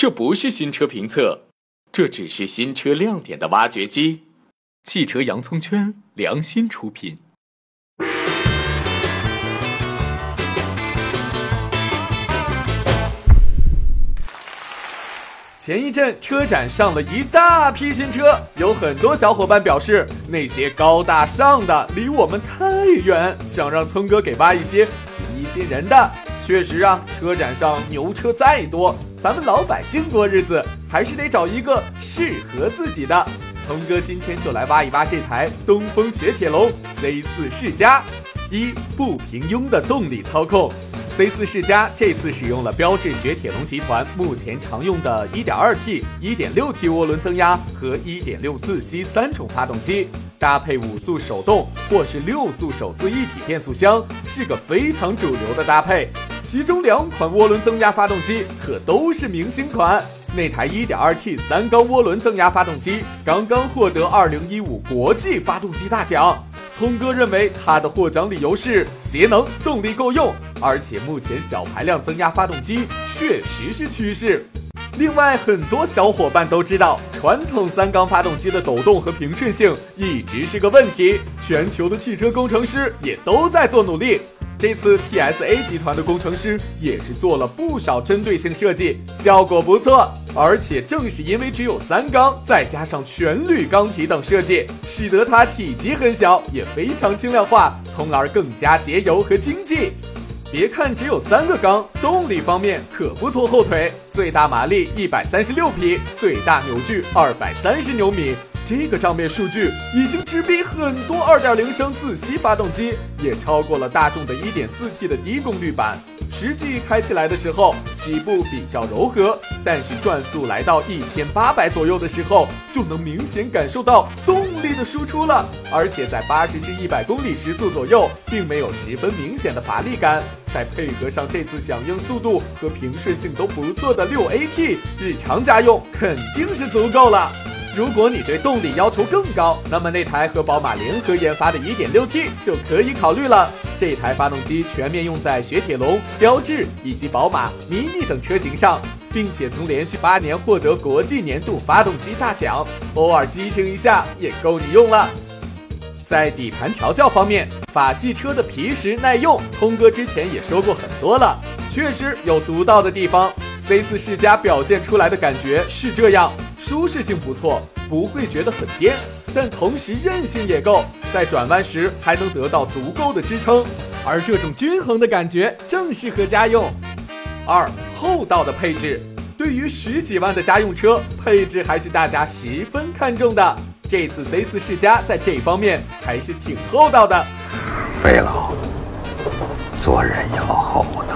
这不是新车评测，这只是新车亮点的挖掘机。汽车洋葱圈良心出品。前一阵车展上了一大批新车，有很多小伙伴表示那些高大上的离我们太远，想让聪哥给挖一些平易近人的。确实啊，车展上牛车再多，咱们老百姓过日子还是得找一个适合自己的。聪哥今天就来挖一挖这台东风雪铁龙 C 四世嘉，一不平庸的动力操控。C 四世嘉这次使用了标致雪铁龙集团目前常用的 1.2T、1.6T 涡轮增压和1.6自吸三种发动机，搭配五速手动或是六速手自一体变速箱，是个非常主流的搭配。其中两款涡轮增压发动机可都是明星款。那台 1.2T 三缸涡轮增压发动机刚刚获得2015国际发动机大奖。聪哥认为它的获奖理由是节能、动力够用，而且目前小排量增压发动机确实是趋势。另外，很多小伙伴都知道，传统三缸发动机的抖动和平顺性一直是个问题，全球的汽车工程师也都在做努力。这次 PSA 集团的工程师也是做了不少针对性设计，效果不错。而且正是因为只有三缸，再加上全铝缸体等设计，使得它体积很小，也非常轻量化，从而更加节油和经济。别看只有三个缸，动力方面可不拖后腿，最大马力一百三十六匹，最大扭矩二百三十牛米。这个账面数据已经直逼很多2.0升自吸发动机，也超过了大众的 1.4T 的低功率版。实际开起来的时候，起步比较柔和，但是转速来到1800左右的时候，就能明显感受到动力的输出了。而且在80至100公里时速左右，并没有十分明显的乏力感。再配合上这次响应速度和平顺性都不错的 6AT，日常家用肯定是足够了。如果你对动力要求更高，那么那台和宝马联合研发的 1.6T 就可以考虑了。这台发动机全面用在雪铁龙、标致以及宝马、Mini 等车型上，并且曾连续八年获得国际年度发动机大奖，偶尔激情一下也够你用了。在底盘调教方面，法系车的皮实耐用，聪哥之前也说过很多了，确实有独到的地方。C4 世家表现出来的感觉是这样。舒适性不错，不会觉得很颠，但同时韧性也够，在转弯时还能得到足够的支撑，而这种均衡的感觉正适合家用。二厚道的配置，对于十几万的家用车，配置还是大家十分看重的。这次 C4 世家在这方面还是挺厚道的。费老，做人要厚道。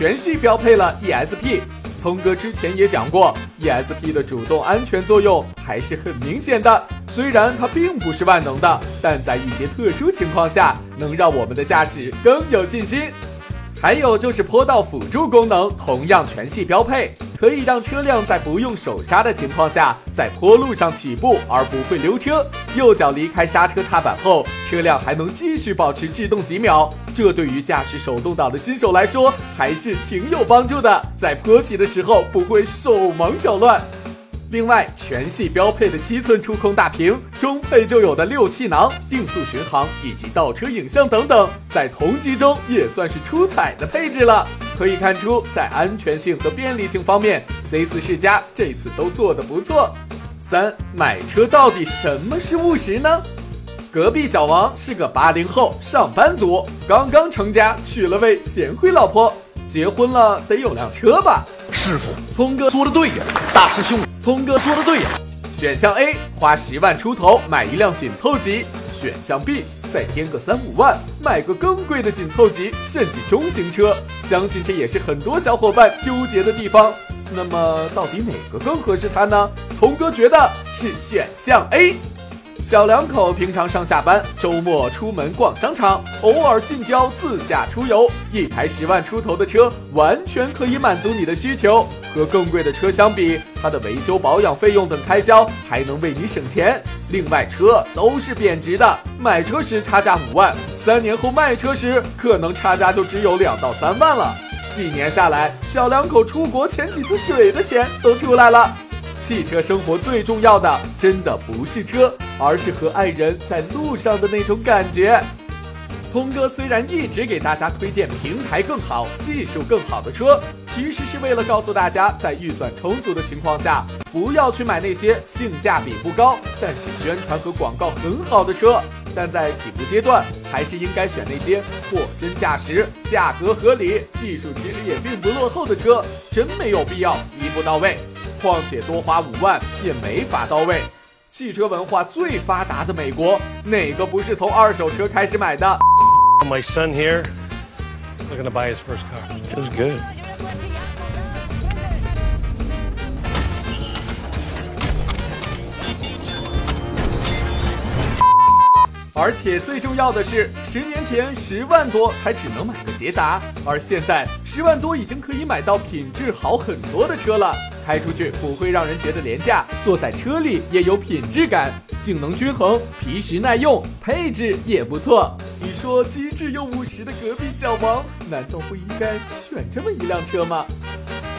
全系标配了 ESP。聪哥之前也讲过，ESP 的主动安全作用还是很明显的。虽然它并不是万能的，但在一些特殊情况下，能让我们的驾驶更有信心。还有就是坡道辅助功能，同样全系标配，可以让车辆在不用手刹的情况下，在坡路上起步而不会溜车。右脚离开刹车踏板后，车辆还能继续保持制动几秒。这对于驾驶手动挡的新手来说，还是挺有帮助的，在坡起的时候不会手忙脚乱。另外，全系标配的七寸触控大屏，中配就有的六气囊、定速巡航以及倒车影像等等，在同级中也算是出彩的配置了。可以看出，在安全性和便利性方面，C4 世家这次都做得不错。三，买车到底什么是务实呢？隔壁小王是个八零后上班族，刚刚成家，娶了位贤惠老婆。结婚了得有辆车吧？师傅，聪哥说的对呀。大师兄，聪哥说的对呀。选项 A，花十万出头买一辆紧凑级；选项 B，再添个三五万买个更贵的紧凑级，甚至中型车。相信这也是很多小伙伴纠结的地方。那么到底哪个更合适他呢？聪哥觉得是选项 A。小两口平常上下班，周末出门逛商场，偶尔近郊自驾出游，一台十万出头的车完全可以满足你的需求。和更贵的车相比，它的维修保养费用等开销还能为你省钱。另外，车都是贬值的，买车时差价五万，三年后卖车时可能差价就只有两到三万了。几年下来，小两口出国潜几次水的钱都出来了。汽车生活最重要的，真的不是车，而是和爱人在路上的那种感觉。聪哥虽然一直给大家推荐平台更好、技术更好的车，其实是为了告诉大家，在预算充足的情况下，不要去买那些性价比不高，但是宣传和广告很好的车。但在起步阶段，还是应该选那些货真价实、价格合理、技术其实也并不落后的车，真没有必要一步到位。况且多花五万也没法到位。汽车文化最发达的美国，哪个不是从二手车开始买的？My son here, looking to buy his first car. Feels good. 而且最重要的是，十年前十万多才只能买个捷达，而现在十万多已经可以买到品质好很多的车了。开出去不会让人觉得廉价，坐在车里也有品质感，性能均衡，皮实耐用，配置也不错。你说机智又务实的隔壁小王，难道不应该选这么一辆车吗？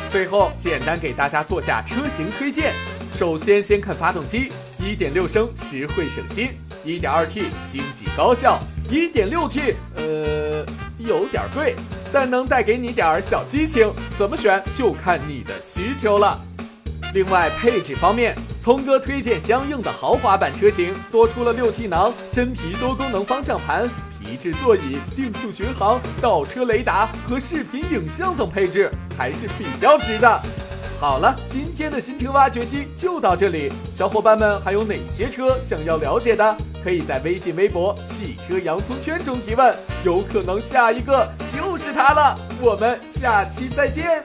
最后，简单给大家做下车型推荐。首先，先看发动机，1.6升实惠省心，1.2T 经济高效，1.6T 呃有点贵，但能带给你点儿小激情。怎么选就看你的需求了。另外，配置方面，聪哥推荐相应的豪华版车型，多出了六气囊、真皮多功能方向盘、皮质座椅、定速巡航、倒车雷达和视频影像等配置，还是比较值的。好了，今天的新车挖掘机就到这里。小伙伴们还有哪些车想要了解的？可以在微信、微博“汽车洋葱圈”中提问，有可能下一个就是它了。我们下期再见。